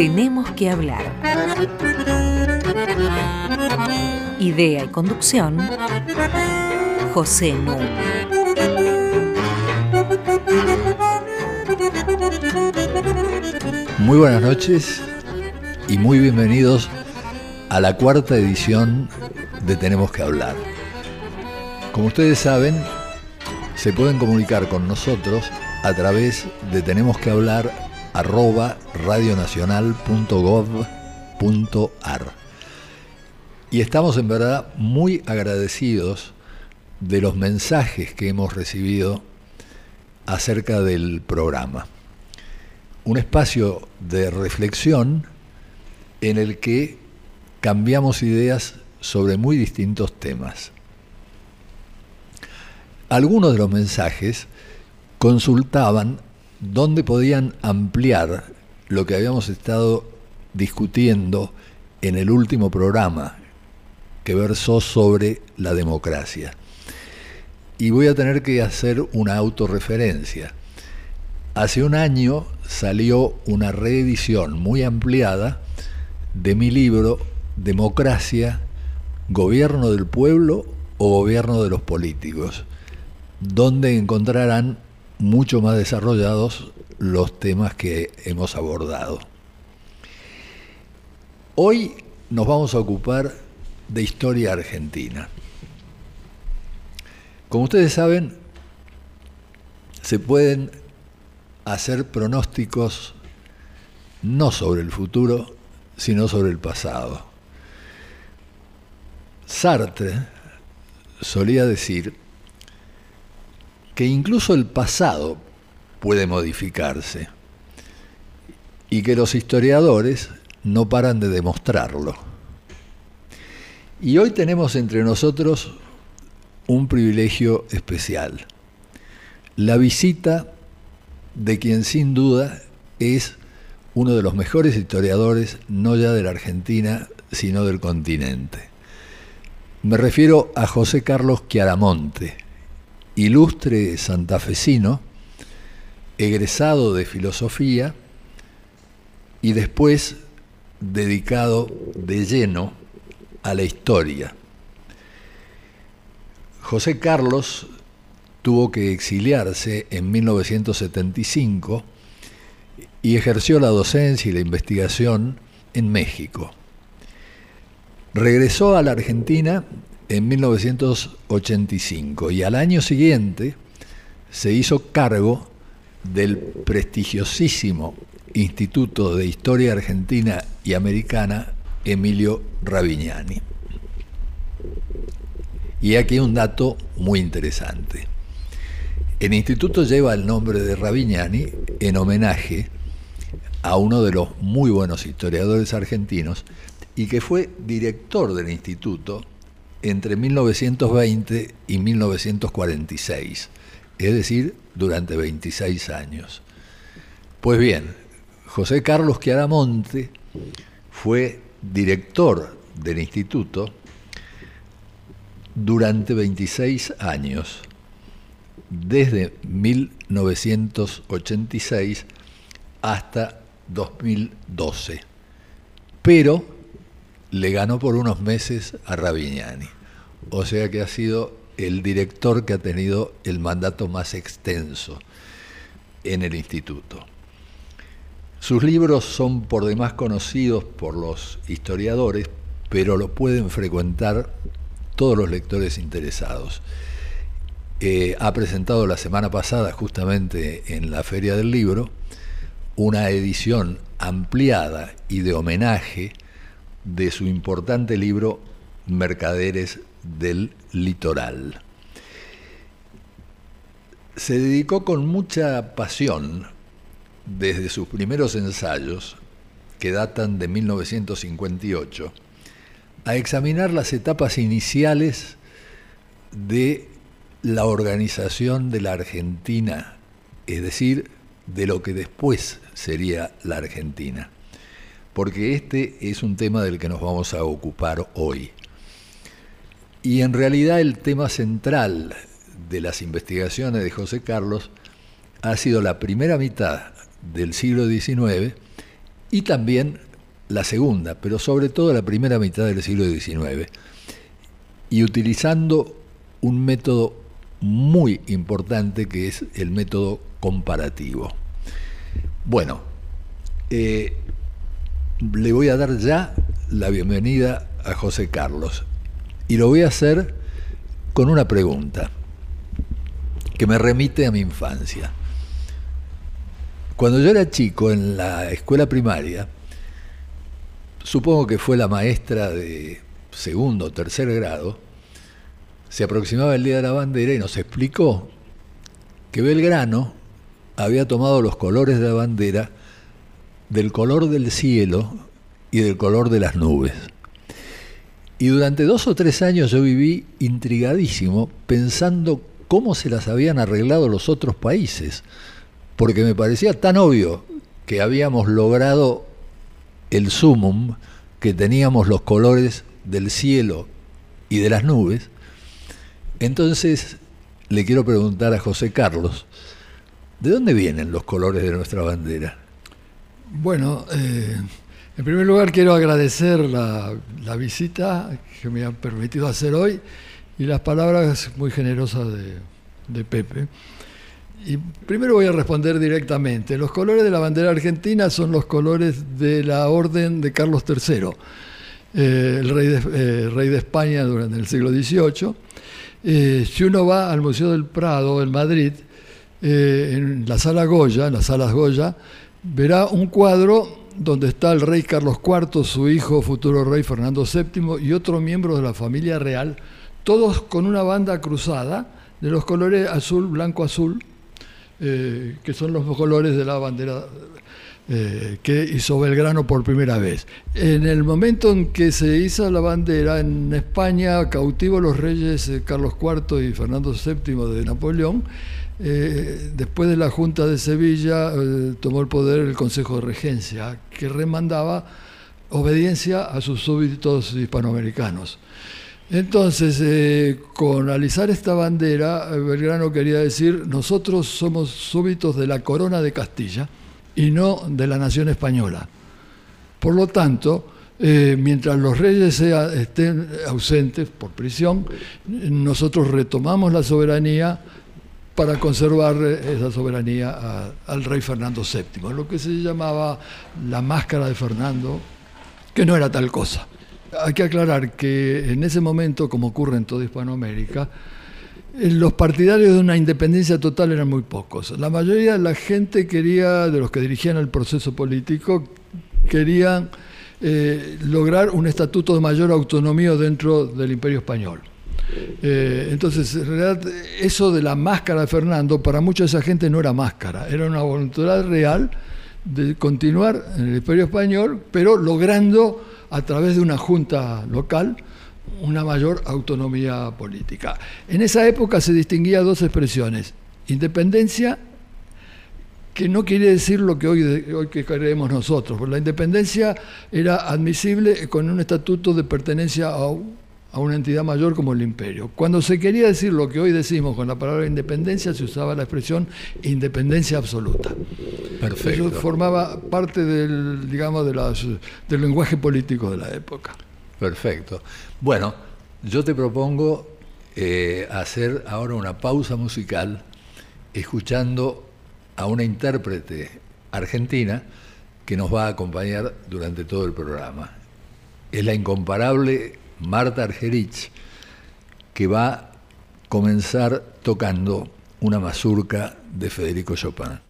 Tenemos que hablar. Idea y conducción, José Nu. Muy buenas noches y muy bienvenidos a la cuarta edición de Tenemos que hablar. Como ustedes saben, se pueden comunicar con nosotros a través de tenemos que hablar arroba radionacional.gov.ar. Y estamos en verdad muy agradecidos de los mensajes que hemos recibido acerca del programa. Un espacio de reflexión en el que cambiamos ideas sobre muy distintos temas. Algunos de los mensajes consultaban dónde podían ampliar lo que habíamos estado discutiendo en el último programa que versó sobre la democracia. Y voy a tener que hacer una autorreferencia. Hace un año salió una reedición muy ampliada de mi libro Democracia, Gobierno del Pueblo o Gobierno de los Políticos, donde encontrarán mucho más desarrollados los temas que hemos abordado. Hoy nos vamos a ocupar de historia argentina. Como ustedes saben, se pueden hacer pronósticos no sobre el futuro, sino sobre el pasado. Sartre solía decir que incluso el pasado puede modificarse y que los historiadores no paran de demostrarlo. Y hoy tenemos entre nosotros un privilegio especial, la visita de quien sin duda es uno de los mejores historiadores, no ya de la Argentina, sino del continente. Me refiero a José Carlos Chiaramonte, ilustre santafesino, egresado de filosofía y después dedicado de lleno a la historia. José Carlos tuvo que exiliarse en 1975 y ejerció la docencia y la investigación en México. Regresó a la Argentina en 1985 y al año siguiente se hizo cargo del prestigiosísimo Instituto de Historia Argentina y Americana Emilio Ravignani. Y aquí un dato muy interesante. El instituto lleva el nombre de Ravignani en homenaje a uno de los muy buenos historiadores argentinos y que fue director del instituto entre 1920 y 1946, es decir, durante 26 años. Pues bien, José Carlos Chiaramonte fue director del instituto durante 26 años, desde 1986 hasta 2012. Pero le ganó por unos meses a Ravignani. O sea que ha sido el director que ha tenido el mandato más extenso en el instituto. Sus libros son por demás conocidos por los historiadores, pero lo pueden frecuentar todos los lectores interesados. Eh, ha presentado la semana pasada, justamente en la Feria del Libro, una edición ampliada y de homenaje de su importante libro Mercaderes del Litoral. Se dedicó con mucha pasión desde sus primeros ensayos, que datan de 1958, a examinar las etapas iniciales de la organización de la Argentina, es decir, de lo que después sería la Argentina porque este es un tema del que nos vamos a ocupar hoy. Y en realidad el tema central de las investigaciones de José Carlos ha sido la primera mitad del siglo XIX y también la segunda, pero sobre todo la primera mitad del siglo XIX, y utilizando un método muy importante que es el método comparativo. Bueno, eh, le voy a dar ya la bienvenida a José Carlos y lo voy a hacer con una pregunta que me remite a mi infancia. Cuando yo era chico en la escuela primaria, supongo que fue la maestra de segundo o tercer grado, se aproximaba el Día de la Bandera y nos explicó que Belgrano había tomado los colores de la bandera del color del cielo y del color de las nubes. Y durante dos o tres años yo viví intrigadísimo pensando cómo se las habían arreglado los otros países, porque me parecía tan obvio que habíamos logrado el sumum, que teníamos los colores del cielo y de las nubes. Entonces le quiero preguntar a José Carlos, ¿de dónde vienen los colores de nuestra bandera? Bueno, eh, en primer lugar quiero agradecer la, visita que me han permitido hacer hoy y las palabras muy generosas de, Pepe. Y primero voy a responder directamente. Los colores de la bandera argentina son los colores de la orden de Carlos III, eh, el rey de, eh, rey de, España durante el siglo XVIII. si uno va al Museo del Prado en Madrid, en la sala Goya, en las salas Goya, verá un cuadro donde está el rey Carlos IV, su hijo, futuro rey Fernando VII y otro miembro de la familia real, todos con una banda cruzada de los colores azul, blanco, azul, eh, que son los colores de la bandera eh, que hizo Belgrano por primera vez. En el momento en que se hizo la bandera en España, cautivo los reyes eh, Carlos IV y Fernando VII de Napoleón, eh, después de la Junta de Sevilla eh, tomó el poder el Consejo de Regencia, que remandaba obediencia a sus súbditos hispanoamericanos. Entonces, eh, con alisar esta bandera, Belgrano quería decir, nosotros somos súbditos de la corona de Castilla y no de la nación española. Por lo tanto, mientras los reyes estén ausentes por prisión, nosotros retomamos la soberanía para conservar esa soberanía al rey Fernando VII, lo que se llamaba la máscara de Fernando, que no era tal cosa. Hay que aclarar que en ese momento, como ocurre en toda Hispanoamérica, eh, los partidarios de una independencia total eran muy pocos. La mayoría de la gente quería, de los que dirigían el proceso político, querían eh, lograr un estatuto de mayor autonomía dentro del imperio español. Eh, entonces, en realidad, eso de la máscara de Fernando, para mucha de esa gente no era máscara, era una voluntad real de continuar en el Imperio Español, pero logrando a través de una junta local una mayor autonomía política. En esa época se distinguía dos expresiones, independencia, que no quiere decir lo que hoy, que creemos nosotros, la independencia era admisible con un estatuto de pertenencia a a una entidad mayor como el imperio. Cuando se quería decir lo que hoy decimos con la palabra independencia, se usaba la expresión independencia absoluta. Perfecto. Eso formaba parte del, digamos, de las, del lenguaje político de la época. Perfecto. Bueno, yo te propongo eh, hacer ahora una pausa musical escuchando a una intérprete argentina que nos va a acompañar durante todo el programa. Es la incomparable Marta Argerich, que va a comenzar tocando una mazurca de Federico Chopin.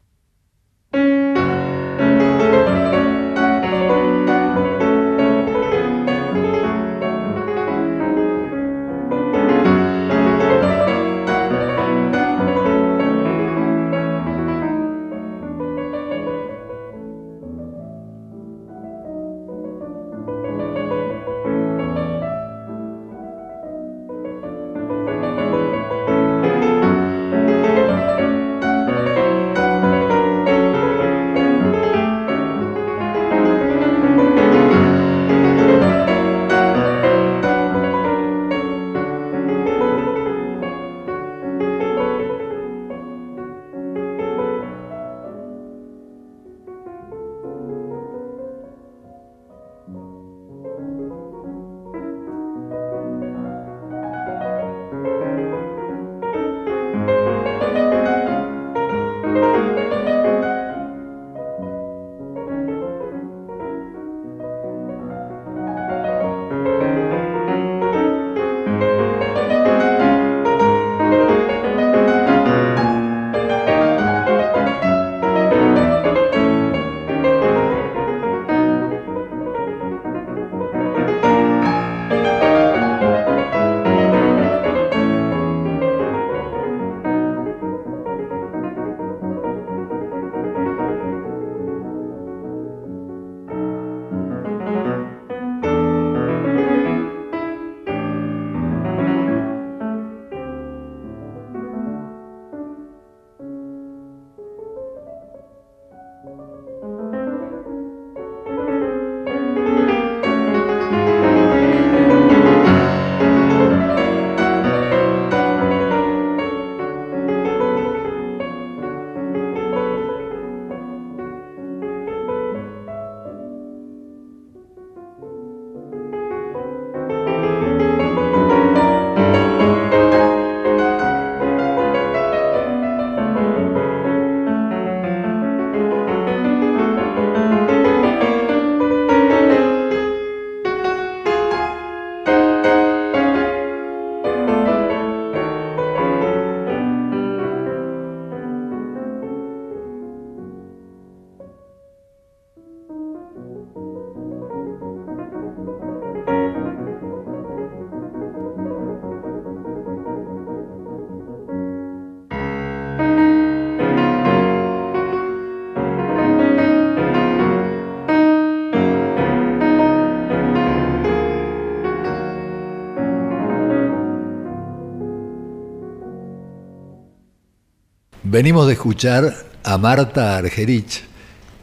Venimos de escuchar a Marta Argerich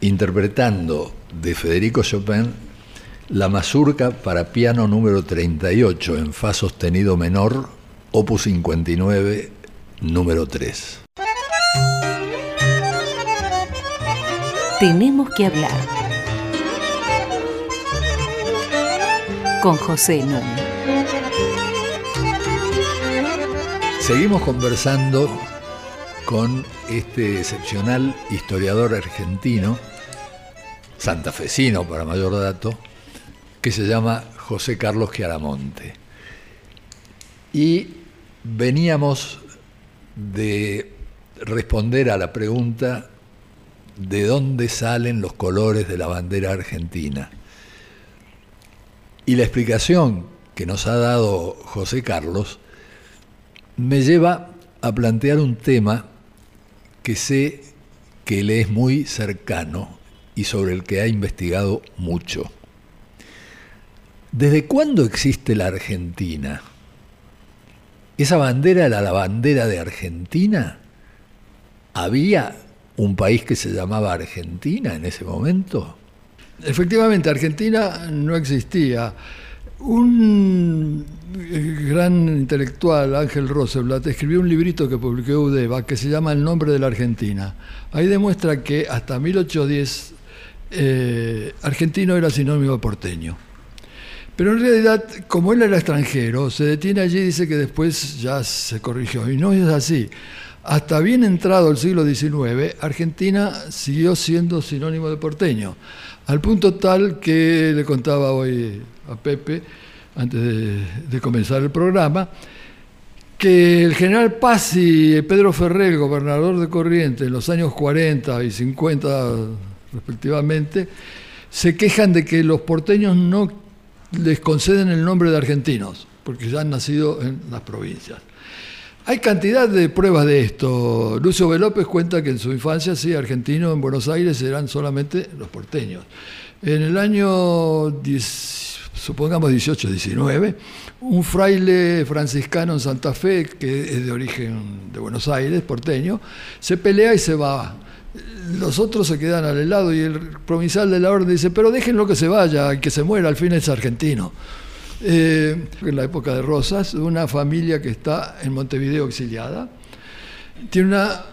interpretando de Federico Chopin la mazurca para piano número 38 en fa sostenido menor, opus 59, número 3. Tenemos que hablar con José Núñez. Seguimos conversando con este excepcional historiador argentino, santafesino para mayor dato, que se llama José Carlos Chiaramonte. Y veníamos de responder a la pregunta de dónde salen los colores de la bandera argentina. Y la explicación que nos ha dado José Carlos me lleva a plantear un tema que sé que le es muy cercano y sobre el que ha investigado mucho. ¿Desde cuándo existe la Argentina? ¿Esa bandera era la bandera de Argentina? ¿Había un país que se llamaba Argentina en ese momento? Efectivamente, Argentina no existía. Un gran intelectual, Ángel Rosenblatt, escribió un librito que publicó Udeva que se llama El nombre de la Argentina. Ahí demuestra que hasta 1810 eh, argentino era sinónimo de porteño. Pero en realidad, como él era extranjero, se detiene allí y dice que después ya se corrigió. Y no es así. Hasta bien entrado el siglo XIX, Argentina siguió siendo sinónimo de porteño. Al punto tal que le contaba hoy a Pepe, antes de, comenzar el programa, que el general Paz y Pedro Ferrer, el gobernador de Corrientes, en los años 40 y 50 respectivamente, se quejan de que los porteños no les conceden el nombre de argentinos, porque ya han nacido en las provincias. Hay cantidad de pruebas de esto. Lucio B. López cuenta que en su infancia, sí, argentino en Buenos Aires eran solamente los porteños. En el año, supongamos 18, 19, un fraile franciscano en Santa Fe, que es de origen de Buenos Aires, porteño, se pelea y se va. Los otros se quedan al lado y el provincial de la orden dice, pero déjenlo que se vaya, que se muera, al fin es argentino. Eh, en la época de Rosas, una familia que está en Montevideo exiliada. Tiene una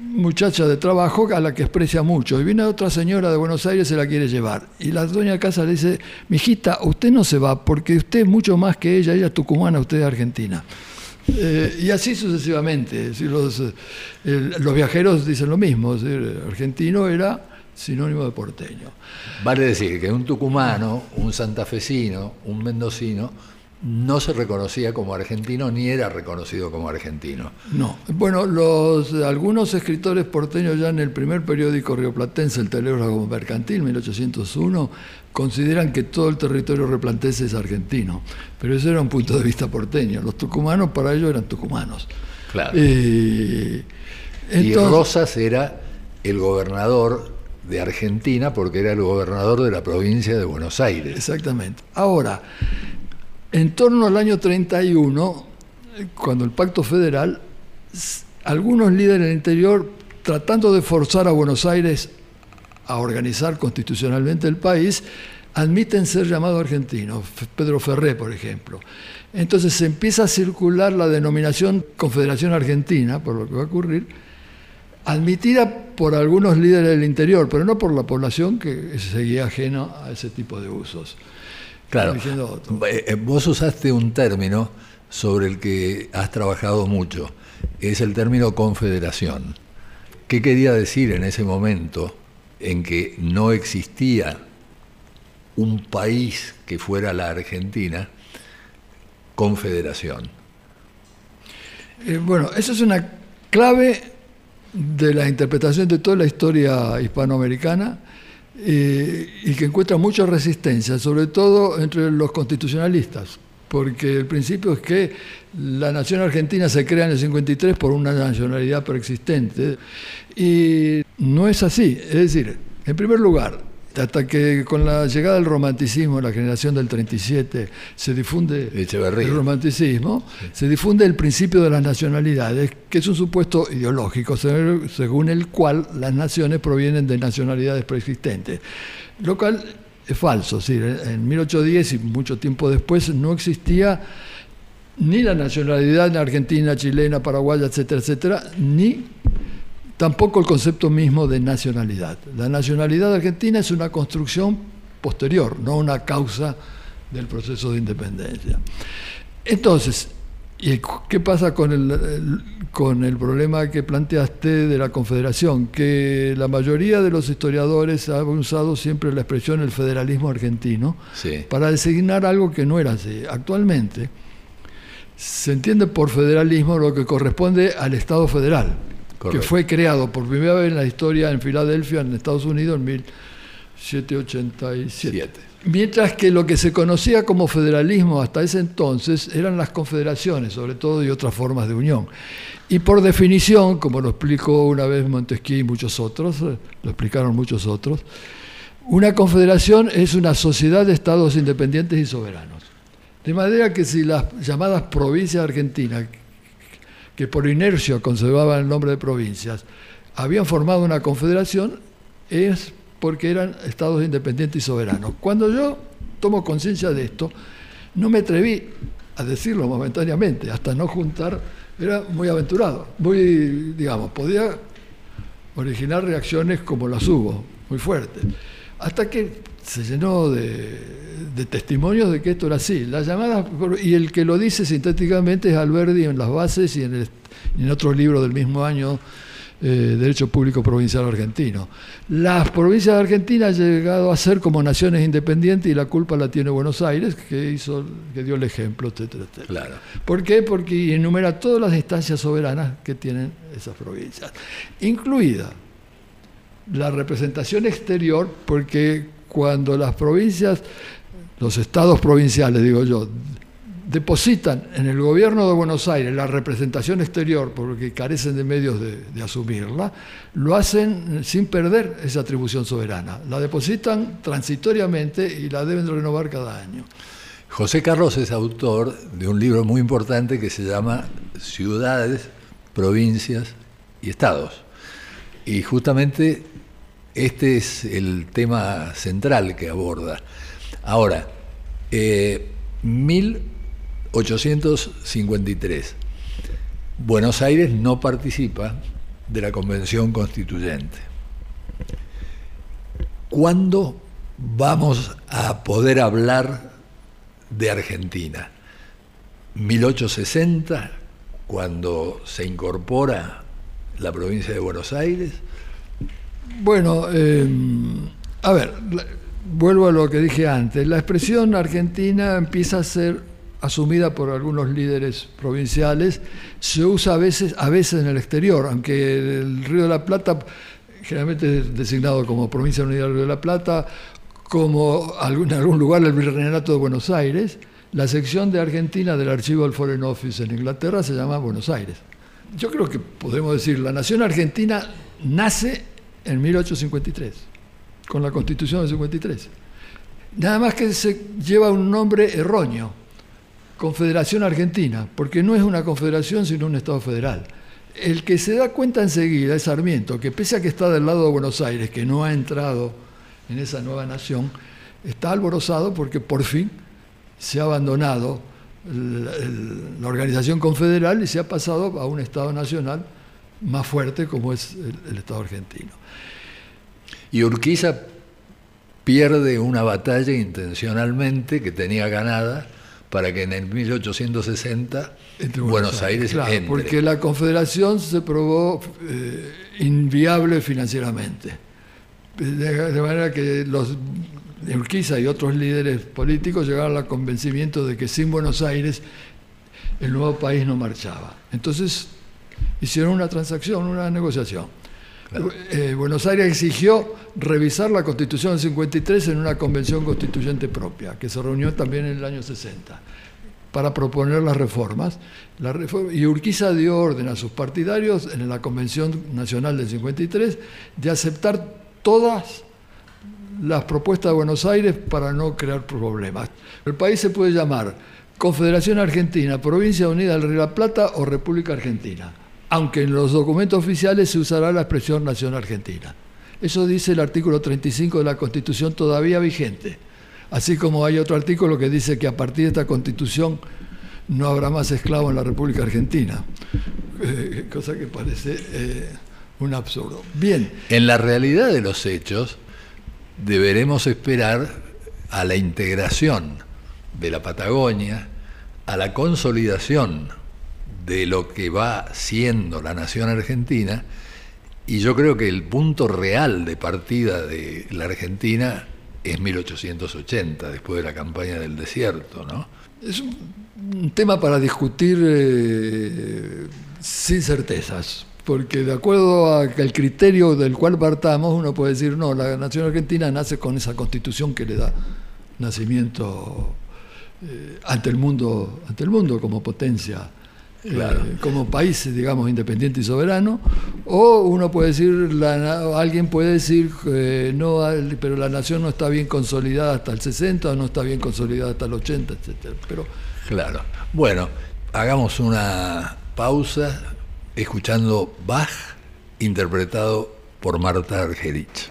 muchacha de trabajo a la que exprecia mucho. Y viene otra señora de Buenos Aires se la quiere llevar. Y la dueña de casa le dice, mijita, usted no se va porque usted es mucho más que ella, ella tucumana, usted es argentina. Eh, y así sucesivamente. Los, eh, los viajeros dicen lo mismo. argentino era sinónimo de porteño. Vale decir que un tucumano, un santafesino, un mendocino, no se reconocía como argentino ni era reconocido como argentino. No. Bueno, los, algunos escritores porteños ya en el primer periódico rioplatense, el Telégrafo Mercantil, 1801, consideran que todo el territorio rioplatense es argentino. Pero ese era un punto de vista porteño. Los tucumanos para ellos eran tucumanos. Claro. Eh, y Rosas era el gobernador de Argentina porque era el gobernador de la provincia de Buenos Aires. Exactamente. Ahora, en torno al año 31, cuando el pacto federal, algunos líderes del interior, tratando de forzar a Buenos Aires a organizar constitucionalmente el país, admiten ser llamados argentinos, Pedro Ferré, por ejemplo. Entonces se empieza a circular la denominación Confederación Argentina, por lo que va a ocurrir, admitida por algunos líderes del interior, pero no por la población que seguía ajeno a ese tipo de usos. Claro, eh, eh, vos usaste un término sobre el que has trabajado mucho, es el término confederación. ¿Qué quería decir en ese momento en que no existía un país que fuera la Argentina? Confederación. Eh, bueno, eso es una clave de la interpretación de toda la historia hispanoamericana eh, y que encuentra mucha resistencia, sobre todo entre los constitucionalistas, porque el principio es que la nación argentina se crea en el 53 por una nacionalidad preexistente y no es así. Es decir, en primer lugar, hasta que con la llegada del romanticismo, la generación del 37, se difunde Echeverría. el romanticismo, se difunde el principio de las nacionalidades, que es un supuesto ideológico, se- según el cual las naciones provienen de nacionalidades preexistentes. Lo cual es falso, es decir, en 1810 y mucho tiempo después no existía ni la nacionalidad argentina, chilena, paraguaya, etcétera, etcétera, ni tampoco el concepto mismo de nacionalidad. La nacionalidad argentina es una construcción posterior, no una causa del proceso de independencia. Entonces, ¿y qué pasa con el, el- con el problema que planteaste de la Confederación? Que la mayoría de los historiadores han usado siempre la expresión el federalismo argentino Sí. para designar algo que no era así. Actualmente se entiende por federalismo lo que corresponde al Estado federal, Correcto. que fue creado por primera vez en la historia en Filadelfia, en Estados Unidos, en 1787. Siete. Mientras que lo que se conocía como federalismo hasta ese entonces eran las confederaciones, sobre todo, y otras formas de unión. Y por definición, como lo explicó una vez Montesquieu y muchos otros, eh, lo explicaron muchos otros, una confederación es una sociedad de estados independientes y soberanos. De manera que si las llamadas provincias argentinas, que por inercia conservaban el nombre de provincias, habían formado una confederación, es porque eran estados independientes y soberanos. Cuando yo tomo conciencia de esto, no me atreví a decirlo momentáneamente, hasta no juntar, era muy aventurado, muy, digamos, podía originar reacciones como las hubo, muy fuertes. Hasta que se llenó de, de testimonios de que esto era así. Las llamadas, y el que lo dice sintéticamente es Alberdi en las bases y en, el- en otro libro del mismo año, eh, Derecho Público Provincial Argentino. Las provincias argentinas han llegado a ser como naciones independientes y la culpa la tiene Buenos Aires, que, hizo, que dio el ejemplo, etcétera, etcétera. Claro. ¿Por qué? Porque enumera todas las instancias soberanas que tienen esas provincias, incluida la representación exterior, porque cuando las provincias, los estados provinciales, digo yo, depositan en el gobierno de Buenos Aires la representación exterior, porque carecen de medios de, asumirla, lo hacen sin perder esa atribución soberana. La depositan transitoriamente y la deben renovar cada año. José Carlos es autor de un libro muy importante que se llama Ciudades, Provincias y Estados. Y justamente este es el tema central que aborda. Ahora, eh, 1853. Buenos Aires no participa de la Convención Constituyente. ¿Cuándo vamos a poder hablar de Argentina? 1860, cuando se incorpora la provincia de Buenos Aires. Bueno, eh, a ver, vuelvo a lo que dije antes. La expresión argentina empieza a ser asumida por algunos líderes provinciales, se usa a veces, a veces en el exterior, aunque el Río de la Plata generalmente es designado como provincia unida del Río de la Plata, como en algún lugar el Virreinato de Buenos Aires, la sección de Argentina del archivo del Foreign Office en Inglaterra se llama Buenos Aires. Yo creo que podemos decir, la nación argentina nace en 1853, con la constitución del 53. Nada más que se lleva un nombre erróneo, Confederación Argentina, porque no es una confederación sino un Estado federal. El que se da cuenta enseguida es Sarmiento, que pese a que está del lado de Buenos Aires, que no ha entrado en esa nueva nación, está alborozado porque por fin se ha abandonado la organización confederal y se ha pasado a un Estado nacional más fuerte como es el Estado argentino. Y Urquiza pierde una batalla intencionalmente que tenía ganada para que en el 1860 Entre Buenos, Aires, claro, entre. porque la confederación se probó eh, inviable financieramente. De, de manera que los Urquiza y otros líderes políticos llegaron al convencimiento de que sin Buenos Aires el nuevo país no marchaba. Entonces hicieron una transacción, una negociación. Eh, Buenos Aires exigió revisar la Constitución del 53 en una convención constituyente propia, que se reunió también en el año 60, para proponer las reformas. Y Urquiza dio orden a sus partidarios en la Convención Nacional del 53 de aceptar todas las propuestas de Buenos Aires para no crear problemas. El país se puede llamar Confederación Argentina, Provincia Unida del Río de la Plata o República Argentina, aunque en los documentos oficiales se usará la expresión Nación Argentina. Eso dice el artículo 35 de la Constitución todavía vigente. Así como hay otro artículo que dice que a partir de esta Constitución no habrá más esclavos en la República Argentina, eh, cosa que parece eh, un absurdo. Bien. En la realidad de los hechos, deberemos esperar a la integración de la Patagonia, a la consolidación de lo que va siendo la nación argentina, y yo creo que el punto real de partida de la Argentina es 1880, después de la campaña del desierto, ¿no? Es un tema para discutir eh, sin certezas, porque de acuerdo al criterio del cual partamos, uno puede decir, no, la nación argentina nace con esa constitución que le da nacimiento eh, ante, el mundo, ante el mundo como potencia. Eh, como país, digamos, independiente y soberano, o uno puede decir, la, alguien puede decir, no, pero la nación no está bien consolidada hasta el 60, no está bien consolidada hasta el 80, etc. Pero Claro. Bueno, hagamos una pausa escuchando Bach interpretado por Marta Argerich.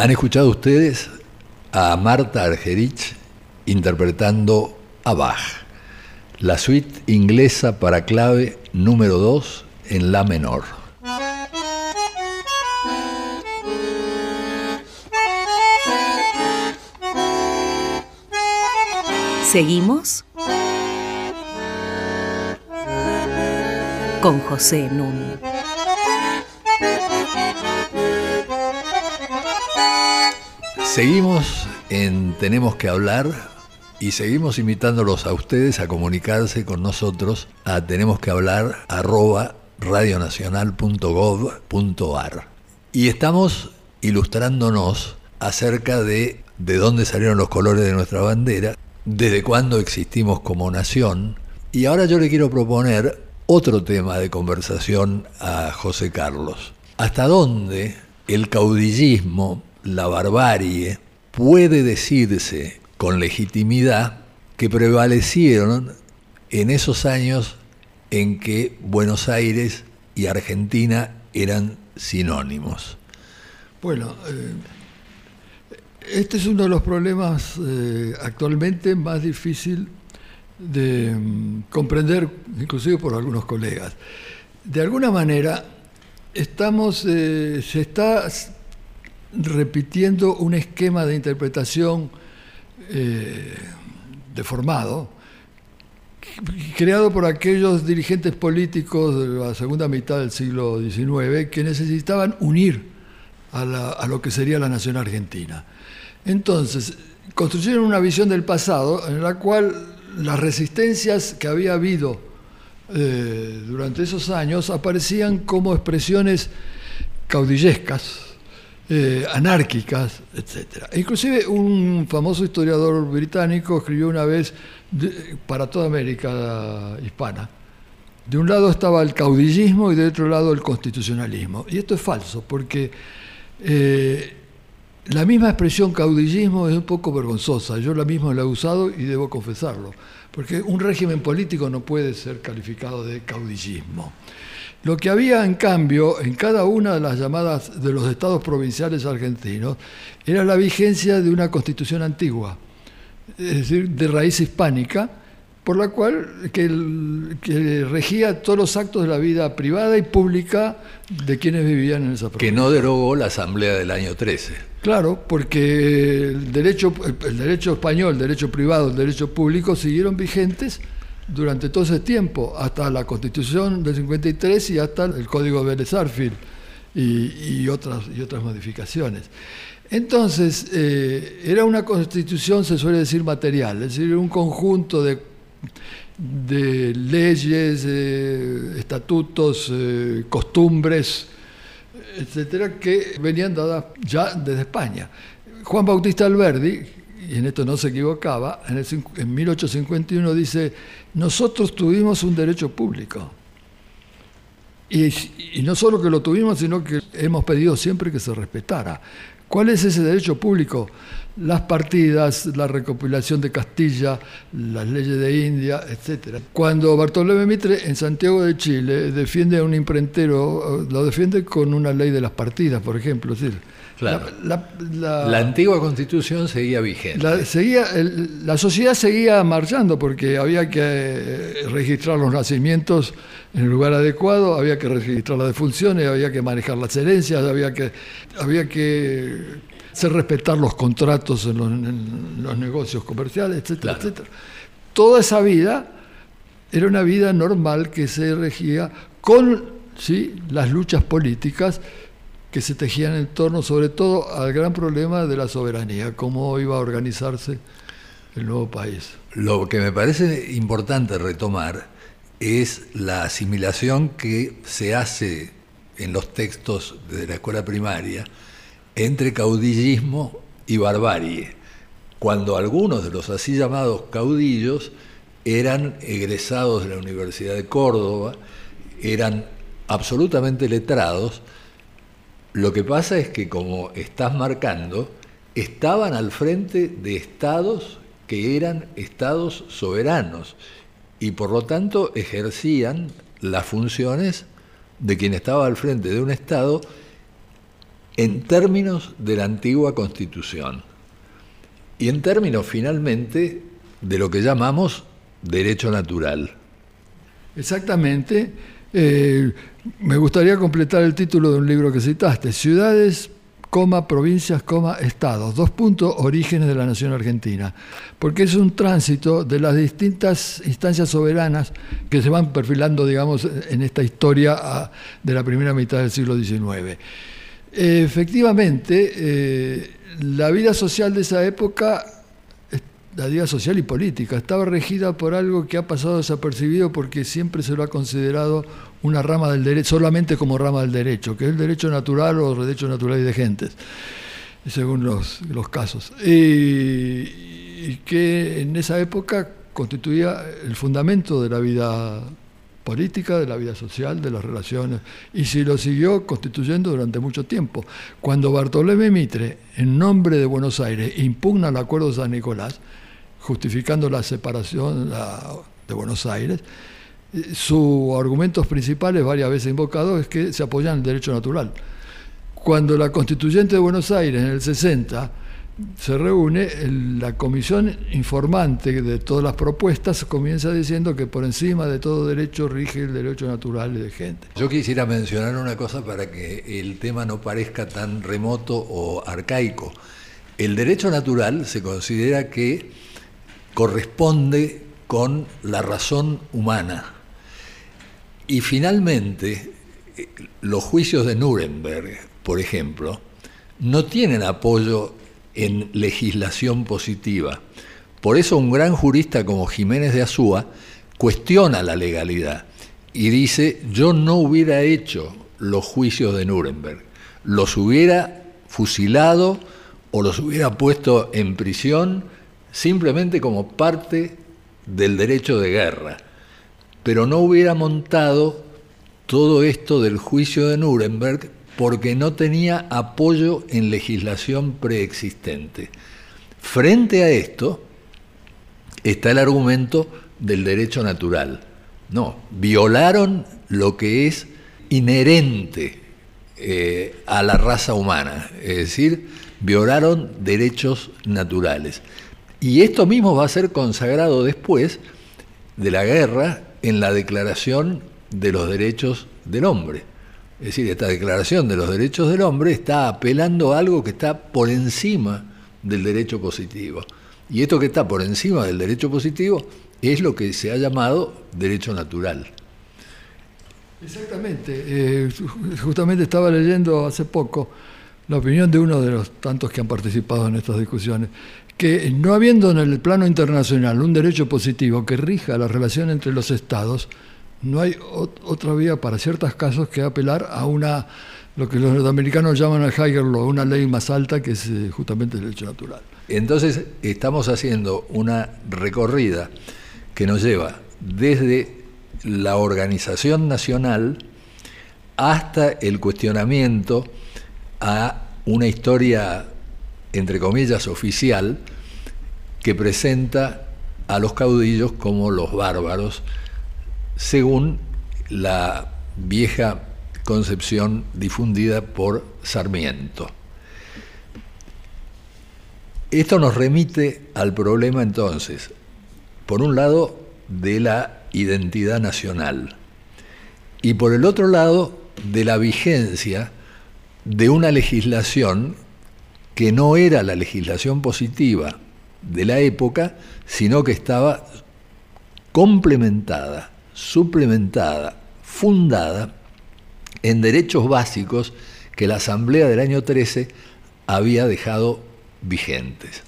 Han escuchado ustedes a Marta Argerich interpretando a Bach, la suite inglesa para clave número 2 en La menor. Seguimos con José Nun. Seguimos en Tenemos que hablar y seguimos invitándolos a ustedes a comunicarse con nosotros a tenemos que hablar arroba radionacional.gov.ar. Y estamos ilustrándonos acerca de de dónde salieron los colores de nuestra bandera, desde cuándo existimos como nación. Y ahora yo le quiero proponer otro tema de conversación a José Carlos. ¿Hasta dónde el caudillismo la barbarie, puede decirse con legitimidad que prevalecieron en esos años en que Buenos Aires y Argentina eran sinónimos. Bueno, eh, este es uno de los problemas eh, actualmente más difícil de mm, comprender, inclusive por algunos colegas. De alguna manera, estamos, eh, se está repitiendo un esquema de interpretación eh, deformado, creado por aquellos dirigentes políticos de la segunda mitad del siglo XIX que necesitaban unir a, lo que sería la nación argentina. Entonces, construyeron una visión del pasado en la cual las resistencias que había habido eh, durante esos años aparecían como expresiones caudillescas, eh, anárquicas, etc. Inclusive un famoso historiador británico escribió una vez para toda América hispana. De un lado estaba el caudillismo y de otro lado el constitucionalismo. Y esto es falso, porque eh, la misma expresión caudillismo es un poco vergonzosa. Yo la misma la he usado y debo confesarlo, porque un régimen político no puede ser calificado de caudillismo. Lo que había, en cambio, en cada una de las llamadas de los estados provinciales argentinos era la vigencia de una constitución antigua, es decir, de raíz hispánica, por la cual que, regía todos los actos de la vida privada y pública de quienes vivían en esa provincia. Que no derogó la Asamblea del año 13. Claro, porque el derecho, el derecho español, el derecho privado, el derecho público siguieron vigentes durante todo ese tiempo, hasta la Constitución del 53 y hasta el Código de Vélez y, otras, y otras modificaciones. Entonces, eh, era una constitución, se suele decir, material, es decir, un conjunto de, leyes, estatutos, eh, costumbres, etcétera, que venían dadas ya desde España. Juan Bautista Alberdi, y en esto no se equivocaba, en, en 1851 dice, nosotros tuvimos un derecho público. Y, no solo que lo tuvimos, sino que hemos pedido siempre que se respetara. ¿Cuál es ese derecho público? Las partidas, la recopilación de Castilla, las leyes de India, etc. Cuando Bartolomé Mitre en Santiago de Chile defiende a un imprentero, lo defiende con una ley de las partidas, por ejemplo. Es decir, la, antigua constitución seguía vigente. La, seguía, la sociedad seguía marchando porque había que eh, registrar los nacimientos en el lugar adecuado, había que registrar las defunciones, había que manejar las herencias, había que, había que hacer respetar los contratos en los, negocios comerciales, etcétera, etcétera. Toda esa vida era una vida normal que se regía con ¿sí? las luchas políticas que se tejían en torno sobre todo al gran problema de la soberanía, cómo iba a organizarse el nuevo país. Lo que me parece importante retomar es la asimilación que se hace en los textos de la escuela primaria entre caudillismo y barbarie, cuando algunos de los así llamados caudillos eran egresados de la Universidad de Córdoba, eran absolutamente letrados, lo que pasa es que, como estás marcando, estaban al frente de estados que eran estados soberanos y por lo tanto ejercían las funciones de quien estaba al frente de un estado en términos de la antigua Constitución y en términos finalmente de lo que llamamos derecho natural. Exactamente. Eh, me gustaría completar el título de un libro que citaste, Ciudades, coma, provincias, coma, estados, dos puntos, orígenes de la nación argentina, porque es un tránsito de las distintas instancias soberanas que se van perfilando, digamos, en esta historia de la primera mitad del siglo XIX. Efectivamente, eh, la vida social de esa época, la vida social y política, estaba regida por algo que ha pasado desapercibido porque siempre se lo ha considerado una rama del derecho, solamente como rama del derecho, que es el derecho natural o derecho natural y de gentes, según los, casos. y que en esa época constituía el fundamento de la vida política, de la vida social, de las relaciones, y si lo siguió constituyendo durante mucho tiempo. Cuando Bartolomé Mitre, en nombre de Buenos Aires, impugna el Acuerdo de San Nicolás, justificando la separación de Buenos Aires, eh, sus argumentos principales, varias veces invocados, es que se apoyan en el derecho natural. Cuando la constituyente de Buenos Aires, en el 60, se reúne, la comisión informante de todas las propuestas comienza diciendo que por encima de todo derecho rige el derecho natural de gente. Yo quisiera mencionar una cosa para que el tema no parezca tan remoto o arcaico. El derecho natural se considera que corresponde con la razón humana. Y finalmente, los juicios de Nuremberg, por ejemplo, no tienen apoyo en legislación positiva. Por eso un gran jurista como Jiménez de Azúa cuestiona la legalidad y dice, yo no hubiera hecho los juicios de Nuremberg, los hubiera fusilado o los hubiera puesto en prisión simplemente como parte del derecho de guerra, pero no hubiera montado todo esto del juicio de Nuremberg porque no tenía apoyo en legislación preexistente. Frente a esto está el argumento del derecho natural. No, violaron lo que es inherente eh, a la raza humana, es decir, violaron derechos naturales. Y esto mismo va a ser consagrado después de la guerra en la Declaración de los Derechos del Hombre. Es decir, esta declaración de los derechos del hombre está apelando a algo que está por encima del derecho positivo. Y esto que está por encima del derecho positivo es lo que se ha llamado derecho natural. Exactamente. Eh, justamente estaba leyendo hace poco la opinión de uno de los tantos que han participado en estas discusiones, que no habiendo en el plano internacional un derecho positivo que rija la relación entre los estados, no hay otra vía para ciertos casos que apelar a una, lo que los norteamericanos llaman el higher law, una ley más alta que es eh, justamente el derecho natural. Entonces estamos haciendo una recorrida que nos lleva desde la organización nacional hasta el cuestionamiento a una historia, entre comillas, oficial, que presenta a los caudillos como los bárbaros, según la vieja concepción difundida por Sarmiento. Esto nos remite al problema entonces, por un lado, de la identidad nacional y por el otro lado, de la vigencia de una legislación que no era la legislación positiva de la época, sino que estaba complementada suplementada, fundada en derechos básicos que la Asamblea del año 13 había dejado vigentes.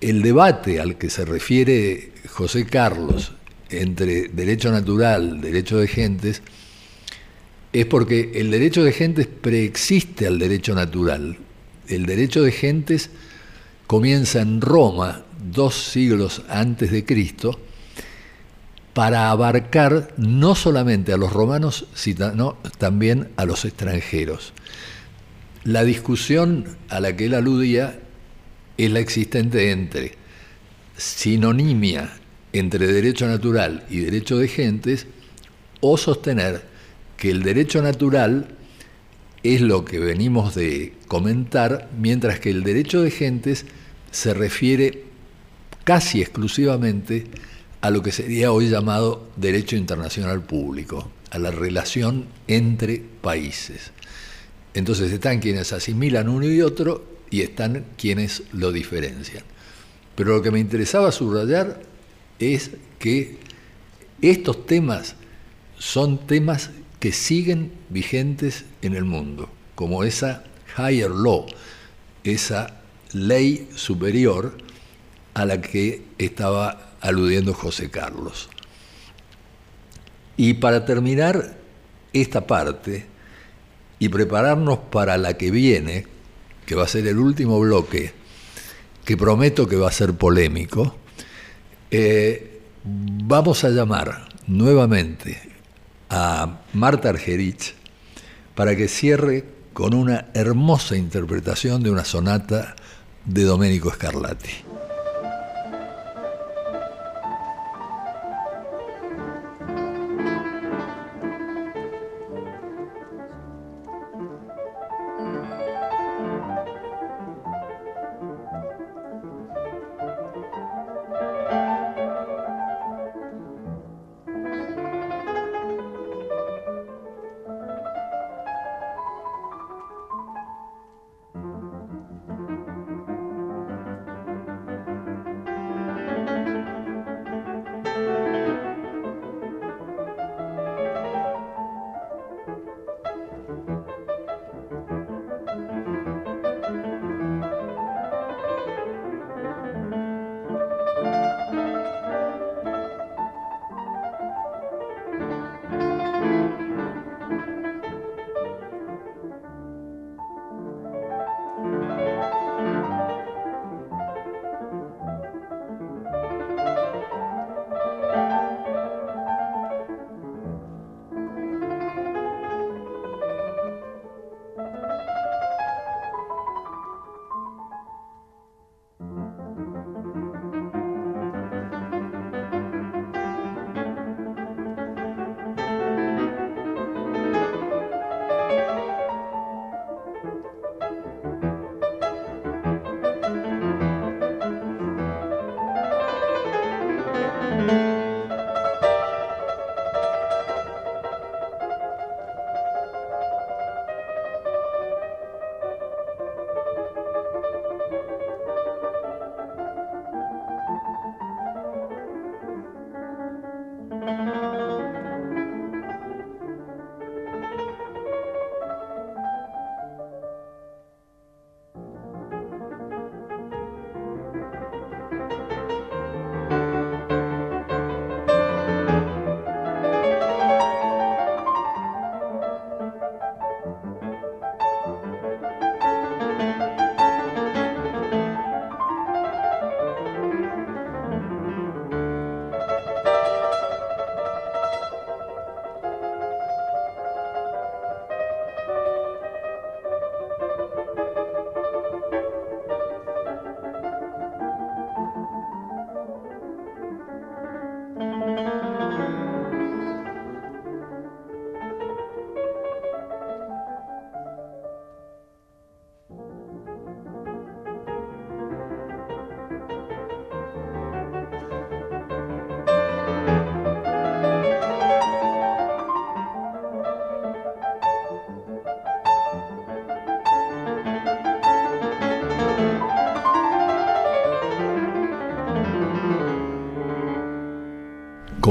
El debate al que se refiere José Carlos entre derecho natural, derecho de gentes, es porque el derecho de gentes preexiste al derecho natural. El derecho de gentes comienza en Roma dos siglos antes de Cristo para abarcar no solamente a los romanos, sino también a los extranjeros. La discusión a la que él aludía es la existente entre sinonimia entre derecho natural y derecho de gentes o sostener que el derecho natural es lo que venimos de comentar, mientras que el derecho de gentes se refiere casi exclusivamente a lo que sería hoy llamado derecho internacional público, a la relación entre países. Entonces están quienes asimilan uno y otro y están quienes lo diferencian. Pero lo que me interesaba subrayar es que estos temas son temas que siguen vigentes en el mundo, como esa higher law, esa ley superior a la que estaba aludiendo José Carlos. Y para terminar esta parte y prepararnos para la que viene, que va a ser el último bloque, que prometo que va a ser polémico, eh, vamos a llamar nuevamente a Marta Argerich para que cierre con una hermosa interpretación de una sonata de Domenico Scarlatti.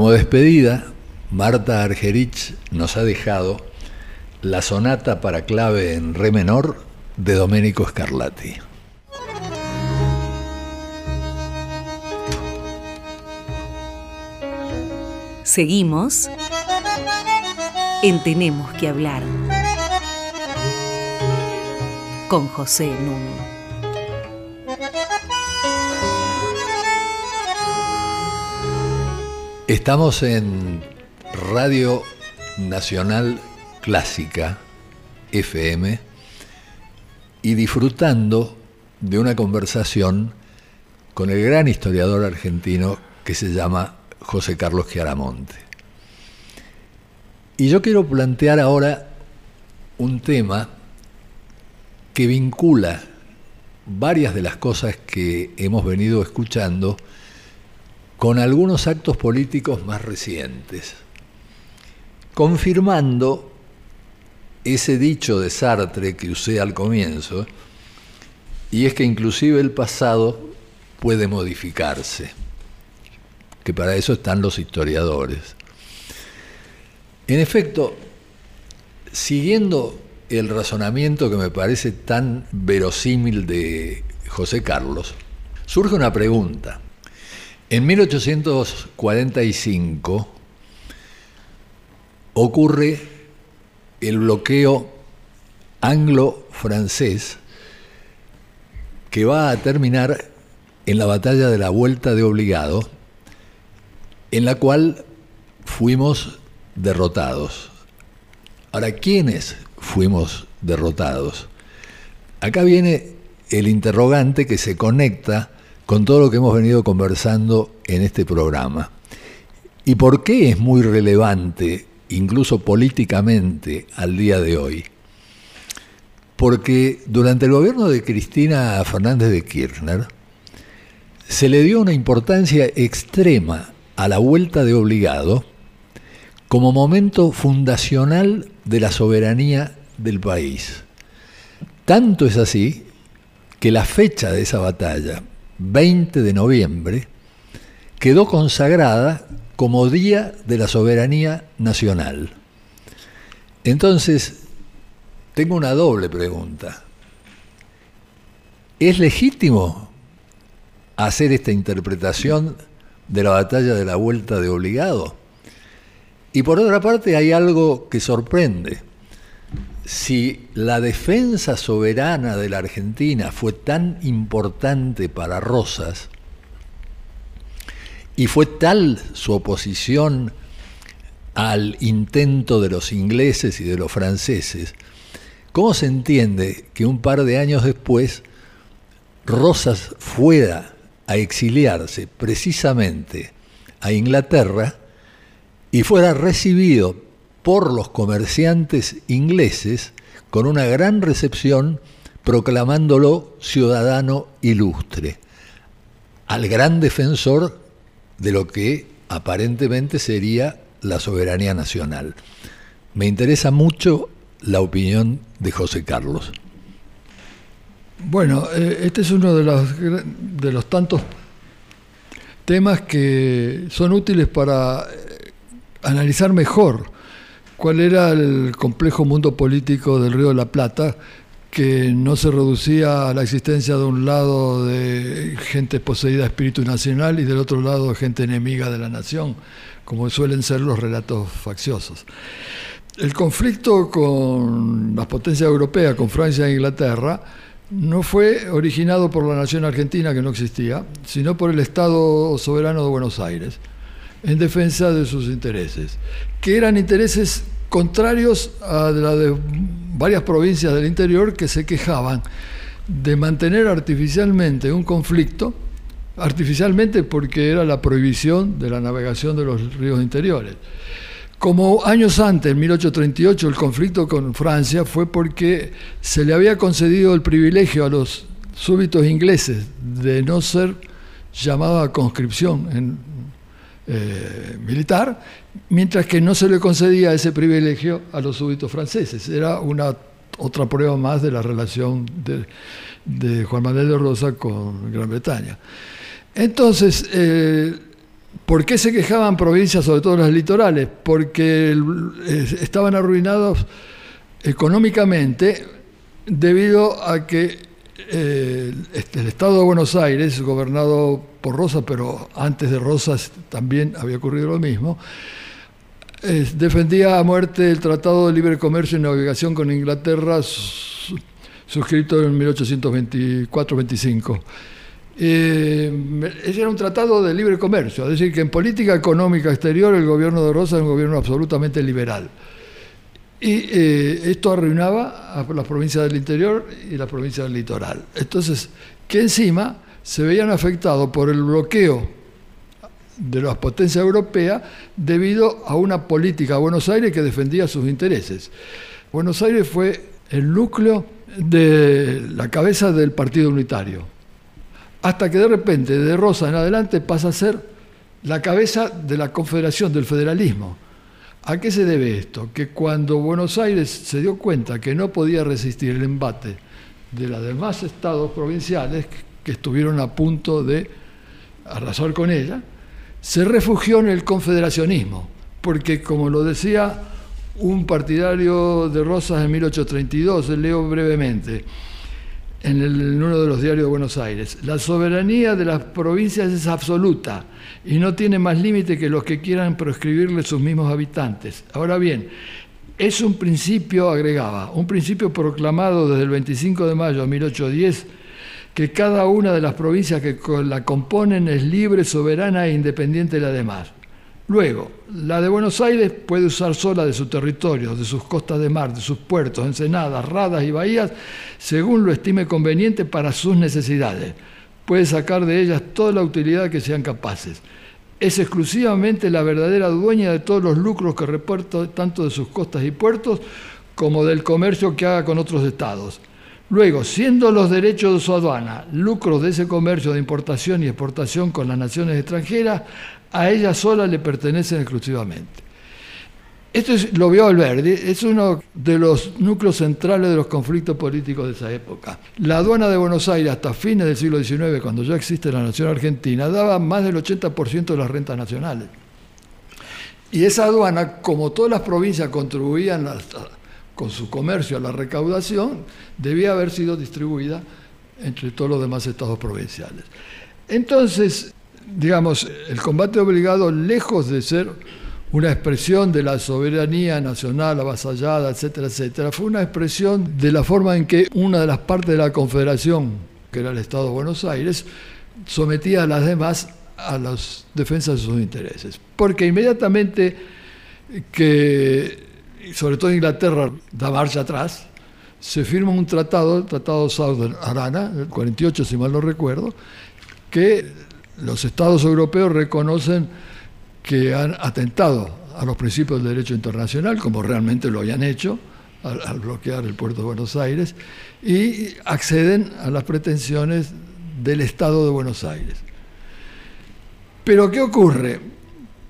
Como despedida, Marta Argerich nos ha dejado la sonata para clave en re menor de Domenico Scarlatti. Seguimos en Tenemos que hablar con José Nuno. Estamos en Radio Nacional Clásica FM y disfrutando de una conversación con el gran historiador argentino que se llama José Carlos Chiaramonte. Y yo quiero plantear ahora un tema que vincula varias de las cosas que hemos venido escuchando con algunos actos políticos más recientes, confirmando ese dicho de Sartre que usé al comienzo, y es que inclusive el pasado puede modificarse, que para eso están los historiadores. En efecto, siguiendo el razonamiento que me parece tan verosímil de José Carlos, surge una pregunta. En 1845 ocurre el bloqueo anglo-francés que va a terminar en la batalla de la Vuelta de Obligado, en la cual fuimos derrotados. Ahora, ¿quiénes fuimos derrotados? Acá viene el interrogante que se conecta con todo lo que hemos venido conversando en este programa. ¿Y por qué es muy relevante, incluso políticamente, al día de hoy? Porque durante el gobierno de Cristina Fernández de Kirchner se le dio una importancia extrema a la vuelta de obligado como momento fundacional de la soberanía del país. Tanto es así que la fecha de esa batalla, 20 de noviembre, quedó consagrada como Día de la Soberanía Nacional. Entonces, tengo una doble pregunta. ¿Es legítimo hacer esta interpretación de la batalla de la vuelta de obligado? Y por otra parte hay algo que sorprende. Si la defensa soberana de la Argentina fue tan importante para Rosas, y fue tal su oposición al intento de los ingleses y de los franceses, ¿cómo se entiende que un par de años después Rosas fuera a exiliarse precisamente a Inglaterra y fuera recibido por los comerciantes ingleses con una gran recepción proclamándolo ciudadano ilustre, al gran defensor de lo que aparentemente sería la soberanía nacional. Me interesa mucho la opinión de José Carlos. Bueno, eh, este es uno de los, de los tantos temas que son útiles para analizar mejor cuál era el complejo mundo político del Río de la Plata, que no se reducía a la existencia de un lado de gente poseída de espíritu nacional y del otro lado gente enemiga de la nación, como suelen ser los relatos facciosos. El conflicto con las potencias europeas, con Francia e Inglaterra, no fue originado por la nación argentina, que no existía, sino por el Estado soberano de Buenos Aires en defensa de sus intereses, que eran intereses contrarios a la de varias provincias del interior que se quejaban de mantener artificialmente un conflicto, artificialmente porque era la prohibición de la navegación de los ríos interiores. Como años antes, en 1838, el conflicto con Francia fue porque se le había concedido el privilegio a los súbitos ingleses de no ser llamado a conscripción en eh, militar, mientras que no se le concedía ese privilegio a los súbditos franceses. Era una otra prueba más de la relación de, Juan Manuel de Rosa con Gran Bretaña. Entonces, eh, ¿por qué se quejaban provincias, sobre todo las litorales? Porque estaban arruinados económicamente debido a que eh, este, el Estado de Buenos Aires, gobernado por Rosas, pero antes de Rosas también había ocurrido lo mismo, defendía a muerte el Tratado de Libre Comercio y Navegación con Inglaterra, suscrito en 1824-25. Eh, ese era un tratado de libre comercio, es decir, que en política económica exterior el gobierno de Rosas era un gobierno absolutamente liberal. Y eh, esto arruinaba a las provincias del interior y las provincias del litoral. Entonces, que encima se veían afectados por el bloqueo de las potencias europeas debido a una política de Buenos Aires que defendía sus intereses. Buenos Aires fue el núcleo de la cabeza del Partido Unitario, hasta que de repente de Rosa en adelante pasa a ser la cabeza de la Confederación del Federalismo. ¿A qué se debe esto? Que cuando Buenos Aires se dio cuenta que no podía resistir el embate de los demás estados provinciales que estuvieron a punto de arrasar con ella, se refugió en el confederacionismo, porque como lo decía un partidario de Rosas en 1832, leo brevemente, en, en, uno de los diarios de Buenos Aires, la soberanía de las provincias es absoluta y no tiene más límite que los que quieran proscribirle sus mismos habitantes. Ahora bien, es un principio, agregaba, un principio proclamado desde el 25 de mayo de 1810, que cada una de las provincias que la componen es libre, soberana e independiente de la demás. Luego, la de Buenos Aires puede usar sola de su territorio, de sus costas de mar, de sus puertos, ensenadas, radas y bahías, según lo estime conveniente para sus necesidades. Puede sacar de ellas toda la utilidad que sean capaces. Es exclusivamente la verdadera dueña de todos los lucros que reporta tanto de sus costas y puertos como del comercio que haga con otros estados. Luego, siendo los derechos de su aduana lucros de ese comercio de importación y exportación con las naciones extranjeras, a ella sola le pertenecen exclusivamente. Esto lo vio Alberti, es uno de los núcleos centrales de los conflictos políticos de esa época. La aduana de Buenos Aires hasta fines del siglo XIX, cuando ya existe la nación argentina, daba más del 80% de las rentas nacionales. Y esa aduana, como todas las provincias contribuían con su comercio a la recaudación, debía haber sido distribuida entre todos los demás estados provinciales. Entonces, digamos, el combate obligado, lejos de ser una expresión de la soberanía nacional avasallada, etcétera, etcétera, fue una expresión de la forma en que una de las partes de la Confederación, que era el Estado de Buenos Aires, sometía a las demás a las defensas de sus intereses. Porque inmediatamente que, sobre todo Inglaterra, da marcha atrás, se firma un tratado, el Tratado Southern Arana, el 48 si mal no recuerdo, que los estados europeos reconocen que han atentado a los principios del derecho internacional, como realmente lo habían hecho al, bloquear el puerto de Buenos Aires, y acceden a las pretensiones del Estado de Buenos Aires. Pero ¿qué ocurre?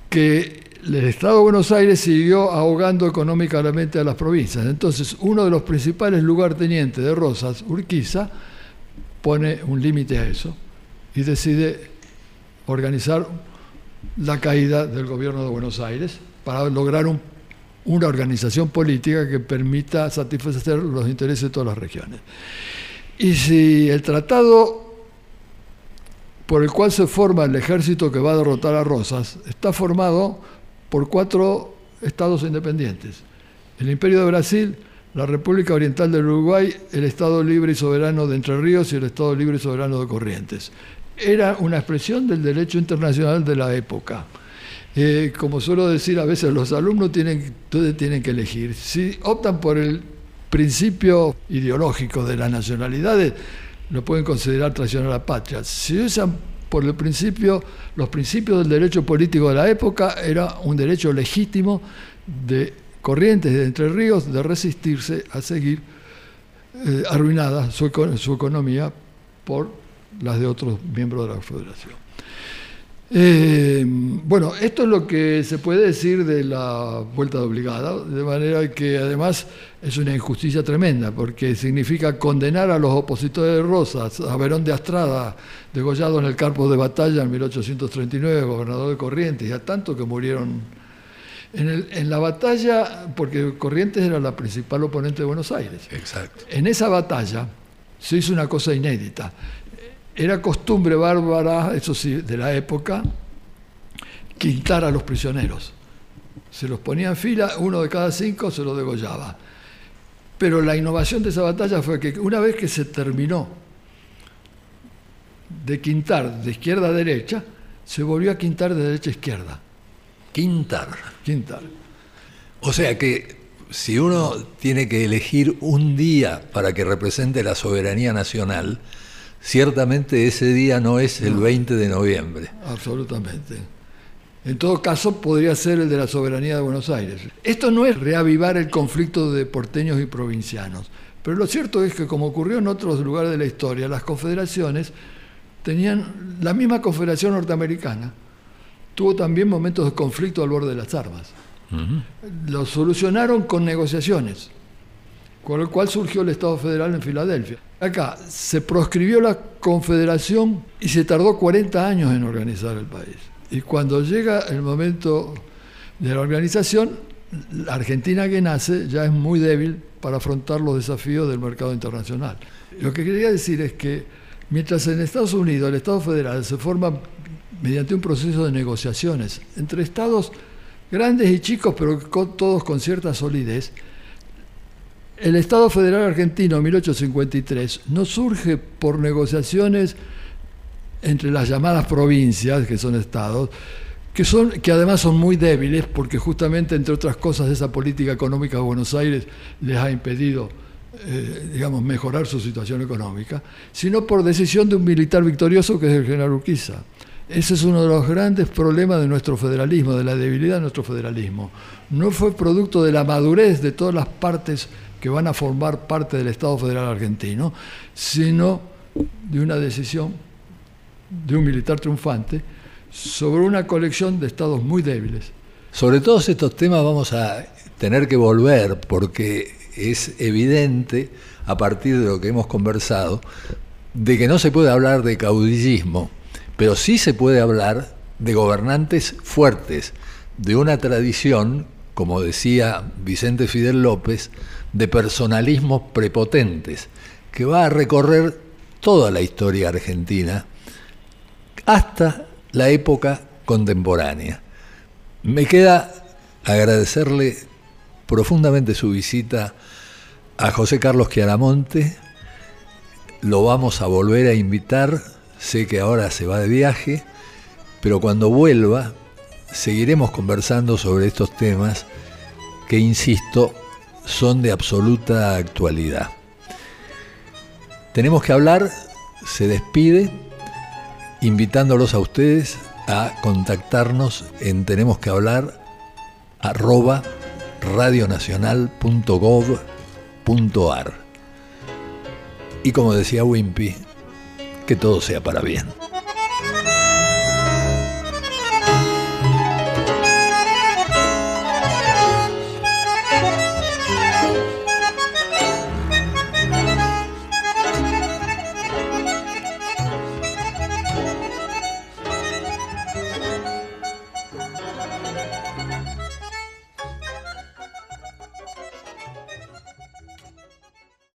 Que el Estado de Buenos Aires siguió ahogando económicamente a las provincias. Entonces, uno de los principales lugartenientes de Rosas, Urquiza, pone un límite a eso y decide organizar la caída del gobierno de Buenos Aires para lograr una organización política que permita satisfacer los intereses de todas las regiones. Y si el tratado por el cual se forma el ejército que va a derrotar a Rosas está formado por cuatro estados independientes. El Imperio de Brasil, la República Oriental del Uruguay, el Estado Libre y Soberano de Entre Ríos y el Estado Libre y Soberano de Corrientes era una expresión del derecho internacional de la época. Eh, como suelo decir, a veces los alumnos tienen, tienen que elegir. Si optan por el principio ideológico de las nacionalidades, lo pueden considerar traición a la patria. Si usan por el principio, los principios del derecho político de la época, era un derecho legítimo de Corrientes de Entre Ríos de resistirse a seguir eh, arruinada su, economía por las de otros miembros de la Federación. Eh, bueno, esto es lo que se puede decir de la vuelta de obligada, de manera que además es una injusticia tremenda, porque significa condenar a los opositores de Rosas, a Verón de Astrada, degollado en el campo de batalla en 1839, gobernador de Corrientes, y a tanto que murieron en, en, la batalla, porque Corrientes era la principal oponente de Buenos Aires. Exacto. En esa batalla se hizo una cosa inédita. Era costumbre bárbara, eso sí, de la época, quintar a los prisioneros. Se los ponía en fila, uno de cada cinco se los degollaba. Pero la innovación de esa batalla fue que una vez que se terminó de quintar de izquierda a derecha, se volvió a quintar de derecha a izquierda. Quintar. Quintar. O sea que si uno tiene que elegir un día para que represente la soberanía nacional, ciertamente ese día no es el 20 de noviembre. Absolutamente. En todo caso, podría ser el de la soberanía de Buenos Aires. Esto no es reavivar el conflicto de porteños y provincianos, Pero lo cierto es que, como ocurrió en otros lugares de la historia, las confederaciones tenían la misma confederación norteamericana. Tuvo también momentos de conflicto al borde de las armas. Lo solucionaron con negociaciones, con lo cual surgió el Estado federal en Filadelfia. Acá se proscribió la confederación y se tardó 40 años en organizar el país. Y cuando llega el momento de la organización, la Argentina que nace ya es muy débil para afrontar los desafíos del mercado internacional. Lo que quería decir es que mientras en Estados Unidos el Estado federal se forma mediante un proceso de negociaciones entre estados grandes y chicos, pero todos con cierta solidez, el Estado Federal Argentino 1853 no surge por negociaciones entre las llamadas provincias, que son estados, que, son, que además son muy débiles porque justamente, entre otras cosas, esa política económica de Buenos Aires les ha impedido, eh, digamos, mejorar su situación económica, sino por decisión de un militar victorioso que es el general Urquiza. Ese es uno de los grandes problemas de nuestro federalismo, de la debilidad de nuestro federalismo. No fue producto de la madurez de todas las partes que van a formar parte del Estado Federal Argentino, sino de una decisión de un militar triunfante sobre una colección de estados muy débiles. Sobre todos estos temas vamos a tener que volver porque es evidente, a partir de lo que hemos conversado, de que no se puede hablar de caudillismo, pero sí se puede hablar de gobernantes fuertes, de una tradición, como decía Vicente Fidel López, de personalismos prepotentes, que va a recorrer toda la historia argentina hasta la época contemporánea. Me queda agradecerle profundamente su visita a José Carlos Chiaramonte. Lo vamos a volver a invitar. Sé que ahora se va de viaje, pero cuando vuelva seguiremos conversando sobre estos temas que, insisto, son de absoluta actualidad. Tenemos que hablar, se despide invitándolos a ustedes a contactarnos en tenemos que hablar arroba radionacional.gov.ar. Y como decía Wimpy, que todo sea para bien.